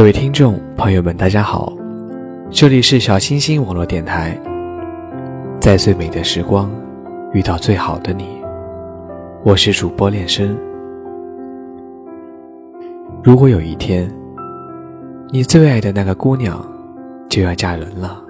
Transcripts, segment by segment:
各位听众朋友们，大家好，这里是小清新网络电台。在最美的时光，遇到最好的你，我是主播恋生。如果有一天，你最爱的那个姑娘就要嫁人了，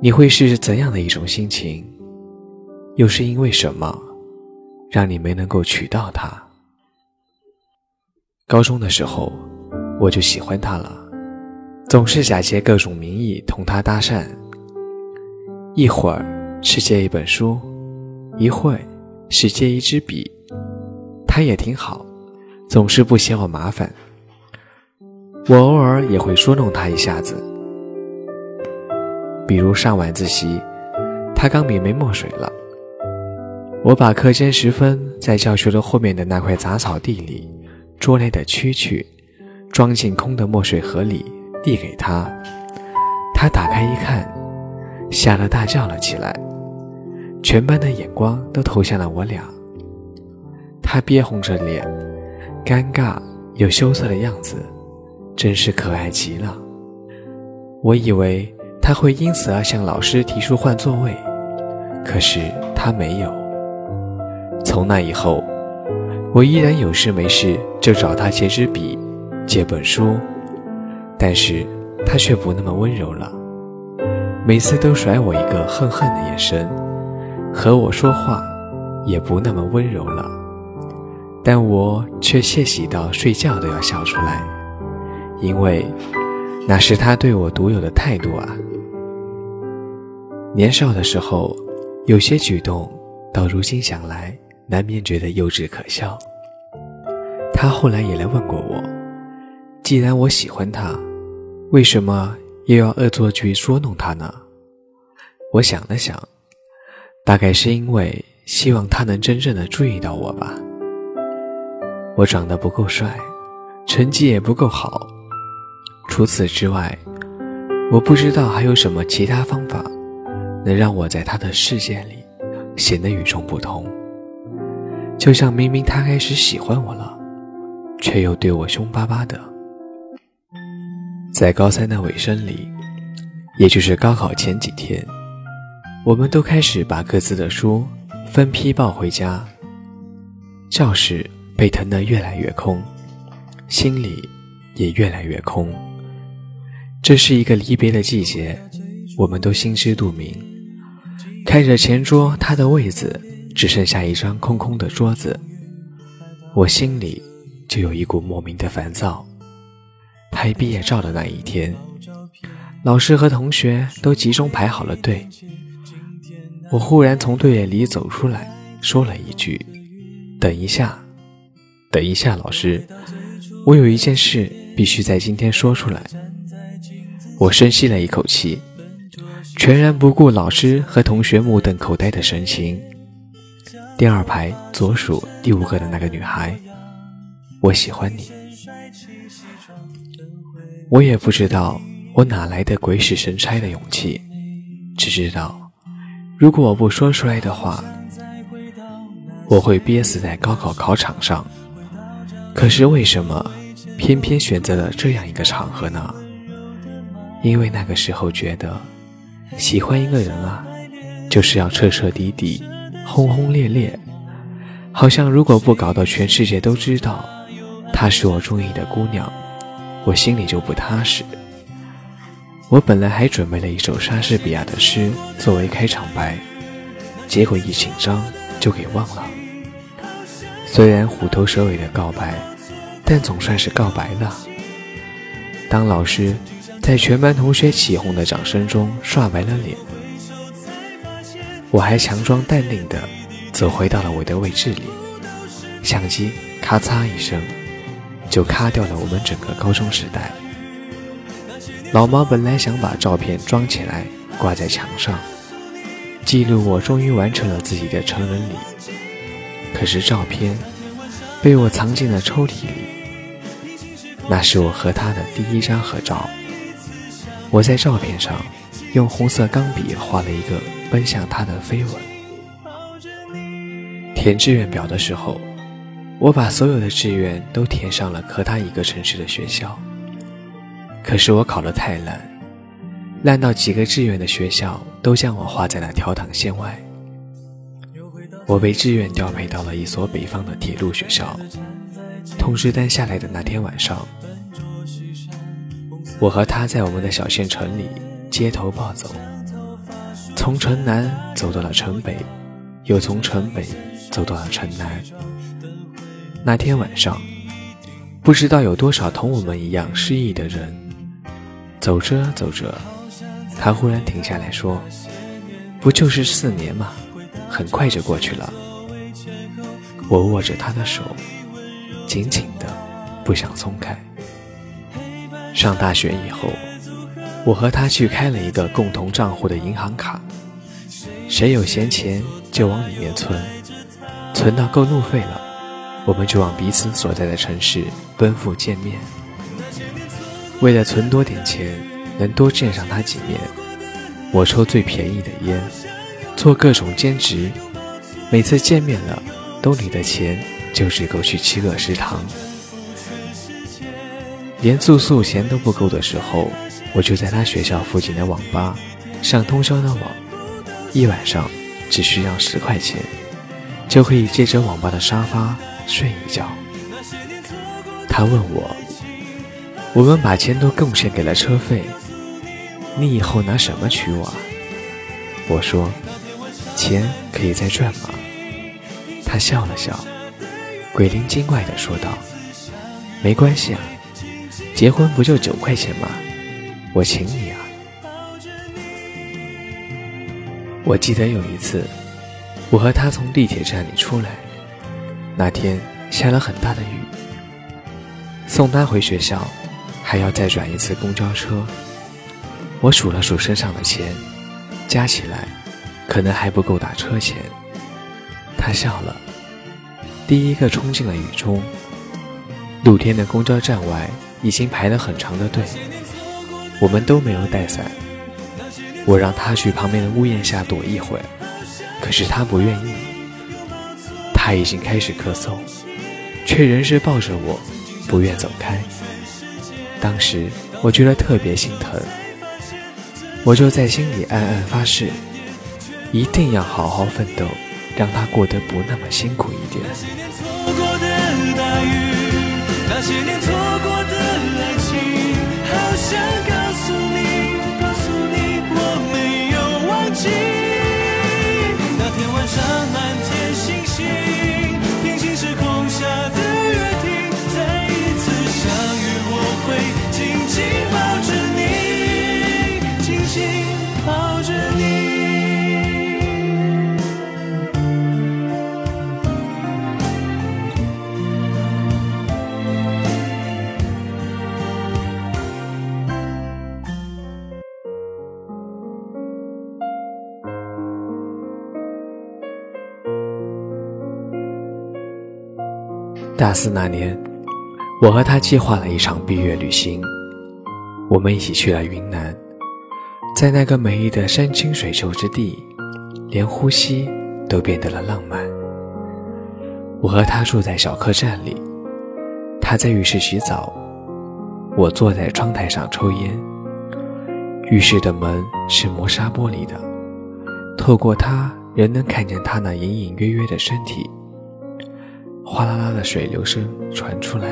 你会是怎样的一种心情？又是因为什么，让你没能够娶到她？高中的时候。我就喜欢他了，总是假借各种名义同他搭讪。一会儿是借一本书，一会是借一支笔。他也挺好，总是不嫌我麻烦。我偶尔也会捉弄他一下子，比如上晚自习，他钢笔没墨水了，我把课间时分在教学楼后面的那块杂草地里捉来的蛐蛐。装进空的墨水盒里，递给他。他打开一看，吓得大叫了起来。全班的眼光都投向了我俩。他憋红着脸，尴尬又羞涩的样子，真是可爱极了。我以为他会因此而向老师提出换座位，可是他没有。从那以后，我依然有事没事就找他借支笔。借本书，但是他却不那么温柔了，每次都甩我一个恨恨的眼神，和我说话也不那么温柔了，但我却窃喜到睡觉都要笑出来，因为那是他对我独有的态度啊。年少的时候，有些举动，到如今想来，难免觉得幼稚可笑。他后来也来问过我。既然我喜欢他，为什么又要恶作剧捉弄他呢？我想了想，大概是因为希望他能真正的注意到我吧。我长得不够帅，成绩也不够好，除此之外，我不知道还有什么其他方法，能让我在他的世界里显得与众不同。就像明明他开始喜欢我了，却又对我凶巴巴的。在高三的尾声里，也就是高考前几天，我们都开始把各自的书分批抱回家。教室被腾得越来越空，心里也越来越空。这是一个离别的季节，我们都心知肚明。看着前桌他的位子只剩下一张空空的桌子，我心里就有一股莫名的烦躁。拍毕业照的那一天，老师和同学都集中排好了队。我忽然从队列里走出来，说了一句：“等一下，等一下，老师，我有一件事必须在今天说出来。”我深吸了一口气，全然不顾老师和同学目瞪口呆的神情。第二排左数第五个的那个女孩，我喜欢你。我也不知道我哪来的鬼使神差的勇气，只知道，如果我不说出来的话，我会憋死在高考考场上。可是为什么偏偏选择了这样一个场合呢？因为那个时候觉得，喜欢一个人啊，就是要彻彻底底、轰轰烈烈。好像如果不搞到全世界都知道她是我中意的姑娘，我心里就不踏实。我本来还准备了一首莎士比亚的诗作为开场白，结果一紧张就给忘了。虽然虎头蛇尾的告白，但总算是告白了。当老师。在全班同学起哄的掌声中，刷白了脸。我还强装淡定地走回到了我的位置里，相机咔嚓一声，就咔掉了我们整个高中时代。老毛本来想把照片装起来挂在墙上，记录我终于完成了自己的成人礼。可是照片被我藏进了抽屉里，那是我和他的第一张合照。我在照片上用红色钢笔画了一个奔向他的飞吻。填志愿表的时候，我把所有的志愿都填上了和他一个城市的学校。可是我考得太烂，烂到几个志愿的学校都将我划在了调档线外。我被志愿调配到了一所北方的铁路学校。通知单下来的那天晚上。我和他在我们的小县城里街头暴走，从城南走到了城北，又从城北走到了城南。那天晚上，不知道有多少同我们一样失意的人。走着走着，他忽然停下来说：“不就是四年吗？很快就过去了。”我握着他的手，紧紧的，不想松开。上大学以后，我和他去开了一个共同账户的银行卡，谁有闲钱就往里面存，存到够路费了，我们就往彼此所在的城市奔赴见面。为了存多点钱，能多见上他几面，我抽最便宜的烟，做各种兼职，每次见面了，兜里的钱就只够去七个食堂。连住宿钱都不够的时候，我就在他学校附近的网吧上通宵的网，一晚上只需要十块钱，就可以借着网吧的沙发睡一觉。他问我：“我们把钱都贡献给了车费，你以后拿什么娶我？”我说：“钱可以再赚吗？”他笑了笑，鬼灵精怪的说道：“没关系啊。”结婚不就九块钱吗？我请你啊！我记得有一次，我和他从地铁站里出来，那天下了很大的雨，送他回学校还要再转一次公交车。我数了数身上的钱，加起来可能还不够打车钱。他笑了，第一个冲进了雨中。露天的公交站外。已经排了很长的队，我们都没有带伞。我让他去旁边的屋檐下躲一会，可是他不愿意。他已经开始咳嗽，却仍是抱着我，不愿走开。当时我觉得特别心疼，我就在心里暗暗发誓，一定要好好奋斗，让他过得不那么辛苦一点。大四那年，我和他计划了一场毕业旅行。我们一起去了云南，在那个美丽的山清水秀之地，连呼吸都变得了浪漫。我和他住在小客栈里，他在浴室洗澡，我坐在窗台上抽烟。浴室的门是磨砂玻璃的，透过它仍能看见他那隐隐约约的身体。哗啦啦的水流声传出来，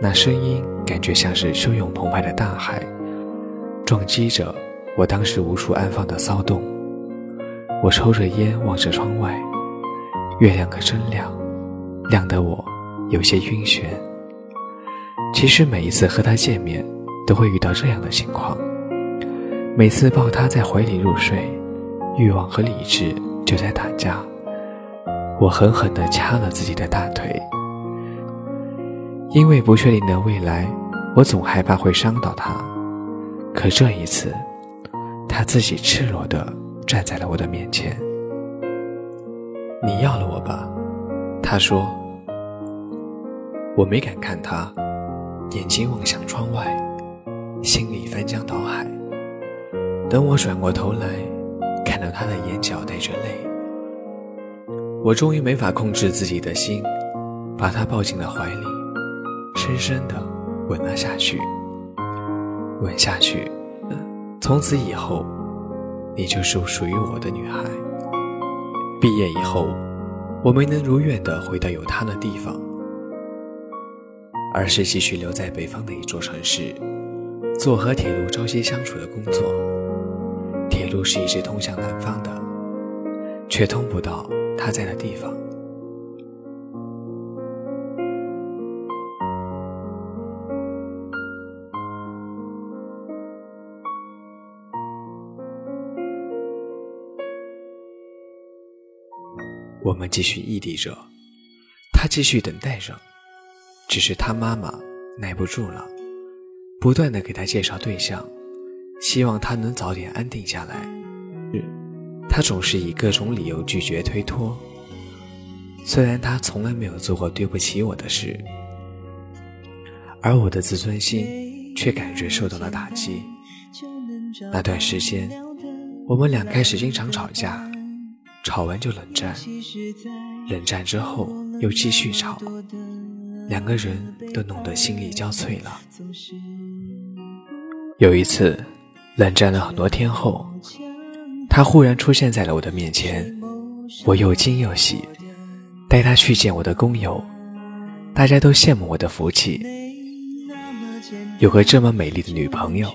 那声音感觉像是汹涌澎湃的大海，撞击着我当时无处安放的骚动。我抽着烟，望着窗外，月亮可真亮，亮得我有些晕眩。其实每一次和他见面，都会遇到这样的情况。每次抱他在怀里入睡，欲望和理智就在打架。我狠狠地掐了自己的大腿，因为不确定的未来，我总害怕会伤到他。可这一次，他自己赤裸地站在了我的面前。你要了我吧？他说。我没敢看他，眼睛望向窗外，心里翻江倒海。等我转过头来，看到他的眼角带着泪。我终于没法控制自己的心，把她抱进了怀里，深深的吻了下去。吻下去，从此以后，你就是属于我的女孩。毕业以后，我没能如愿的回到有她的地方，而是继续留在北方的一座城市，做和铁路朝夕相处的工作。铁路是一直通向南方的，却通不到。他在的地方，我们继续异地着，他继续等待着，只是他妈妈耐不住了，不断的给他介绍对象，希望他能早点安定下来。他总是以各种理由拒绝推脱，虽然他从来没有做过对不起我的事，而我的自尊心却感觉受到了打击。那段时间，我们俩开始经常吵架，吵完就冷战，冷战之后又继续吵，两个人都弄得心力交瘁了。有一次，冷战了很多天后。他忽然出现在了我的面前，我又惊又喜，带他去见我的工友，大家都羡慕我的福气，有个这么美丽的女朋友，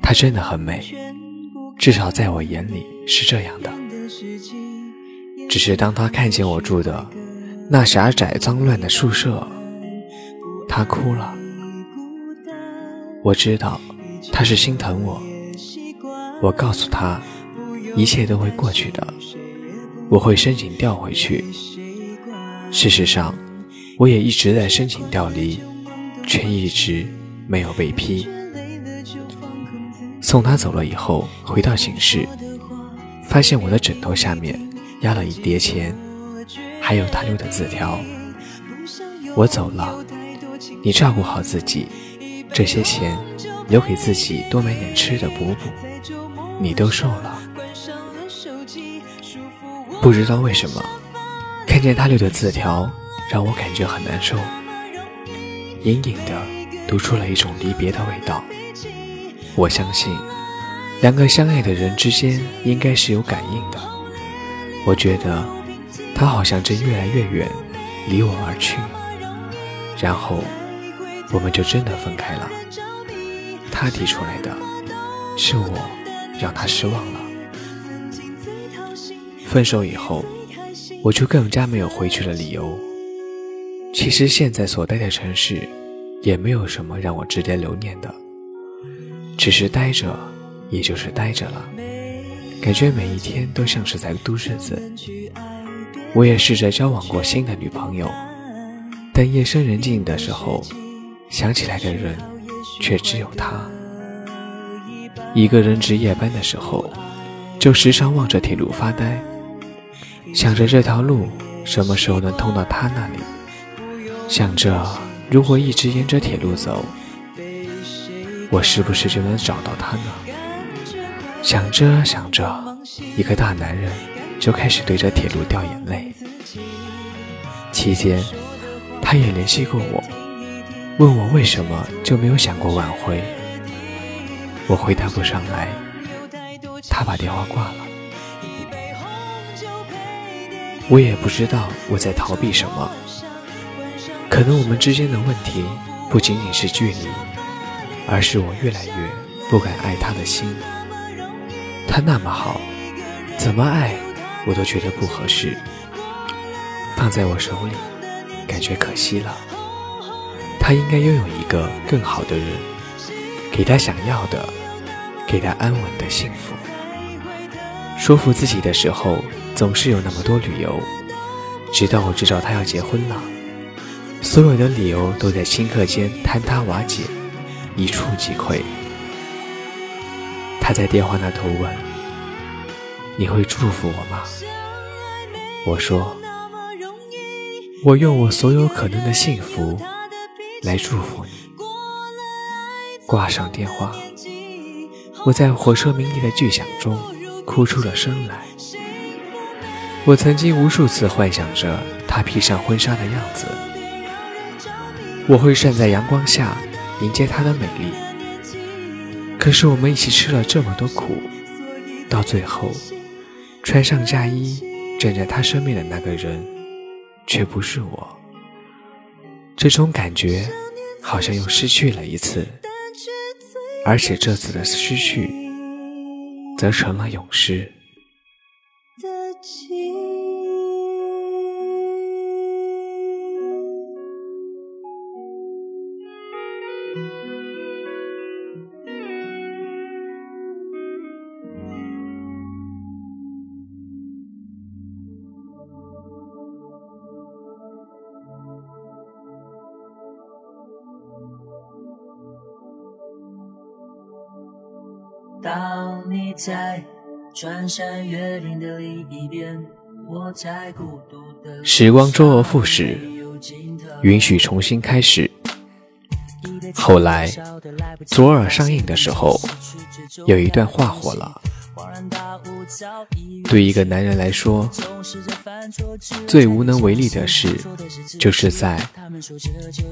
她真的很美，至少在我眼里是这样的。只是当他看见我住的那狭窄脏乱的宿舍，他哭了。我知道他是心疼我，我告诉他。一切都会过去的，我会申请调回去。事实上，我也一直在申请调离，却一直没有被批。送他走了以后，回到寝室，发现我的枕头下面压了一叠钱，还有他留的字条。我走了，你照顾好自己，这些钱留给自己多买点吃的补补。你都瘦了。不知道为什么，看见他留的字条，让我感觉很难受，隐隐的读出了一种离别的味道。我相信，两个相爱的人之间应该是有感应的。我觉得，他好像正越来越远，离我而去。然后，我们就真的分开了。他提出来的，是我让他失望了。分手以后，我就更加没有回去的理由。其实现在所待的城市，也没有什么让我值得留念的，只是待着，也就是待着了。感觉每一天都像是在度日子。我也试着交往过新的女朋友，但夜深人静的时候，想起来的人，却只有她。一个人值夜班的时候，就时常望着铁路发呆。想着这条路什么时候能通到他那里？想着如果一直沿着铁路走，我是不是就能找到他呢？想着想着，一个大男人就开始对着铁路掉眼泪。期间，他也联系过我，问我为什么就没有想过挽回。我回答不上来，他把电话挂了。我也不知道我在逃避什么，可能我们之间的问题不仅仅是距离，而是我越来越不敢爱他的心。他那么好，怎么爱我都觉得不合适，放在我手里，感觉可惜了。他应该拥有一个更好的人。给他想要的，给他安稳的幸福。说服自己的时候，总是有那么多理由。直到我知道他要结婚了，所有的理由都在顷刻间坍塌瓦解，一触即溃。他在电话那头问：“你会祝福我吗？”我说：“我用我所有可能的幸福来祝福你。”挂上电话，我在火车鸣笛的巨响中哭出了声来。我曾经无数次幻想着她披上婚纱的样子，我会站在阳光下迎接她的美丽。可是我们一起吃了这么多苦，到最后，穿上嫁衣站在她身边的那个人，却不是我。这种感觉，好像又失去了一次。而且这次的失去，则成了永失。心当你在穿山越岭的另一边，我在孤独的时光周而复始，允许重新开始。后来，左耳上映的时候，有一段话火了。对一个男人来说，最无能为力的事，就是在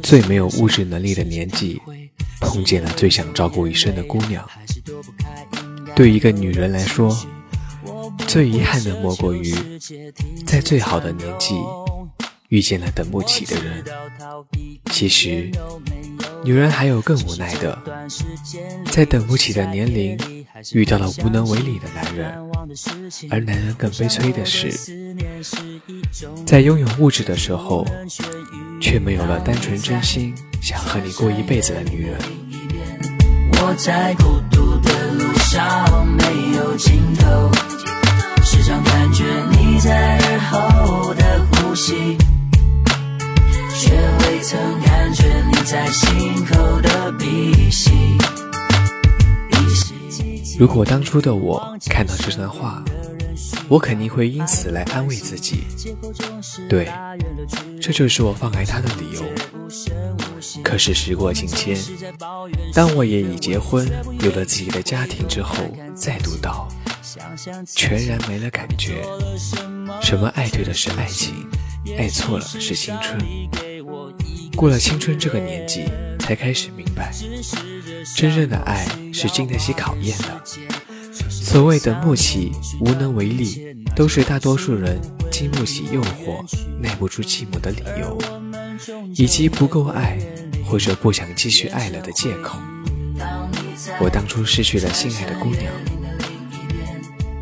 最没有物质能力的年纪，碰见了最想照顾一生的姑娘。对一个女人来说，最遗憾的莫过于在最好的年纪遇见了等不起的人。其实，女人还有更无奈的，在等不起的年龄遇到了无能为力的男人。而男人更悲催的是，在拥有物质的时候，却没有了单纯真心想和你过一辈子的女人。我在孤独的路上没有尽头，时常感觉你在耳后的呼吸，却未曾感觉你在心口的鼻息。如果当初的我看到这段话，我肯定会因此来安慰自己。对，这就是我放开他的理由。可是时过境迁，当我也已结婚，有了自己的家庭之后，再读到，全然没了感觉。什么爱对的是爱情，爱错了是青春。过了青春这个年纪，才开始明白，真正的爱是经得起考验的。所谓的默契、无能为力，都是大多数人经不起诱惑、耐不住寂寞的理由，以及不够爱。或者不想继续爱了的借口。我当初失去了心爱的姑娘，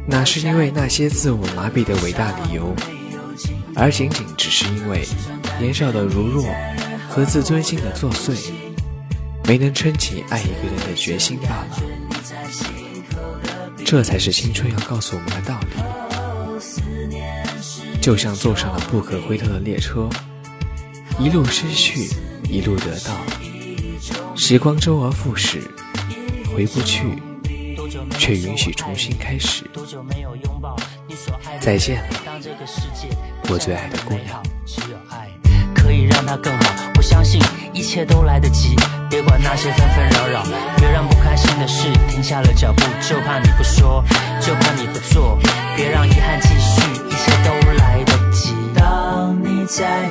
那是因为那些自我麻痹的伟大理由，而仅仅只是因为年少的如若和自尊心的作祟，没能撑起爱一个人的决心罢了。这才是青春要告诉我们的道理。就像坐上了不可回头的列车，一路失去。一路得到，时光周而复始，回不去，却允许重新开始。再见了，我最爱的姑娘。可以让它更好，我相信一切都来得及。别管那些纷纷扰扰，别让不开心的事停下了脚步。就怕你不说，就怕你不做。别让遗憾继续，一切都来得及。当你在。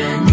imagine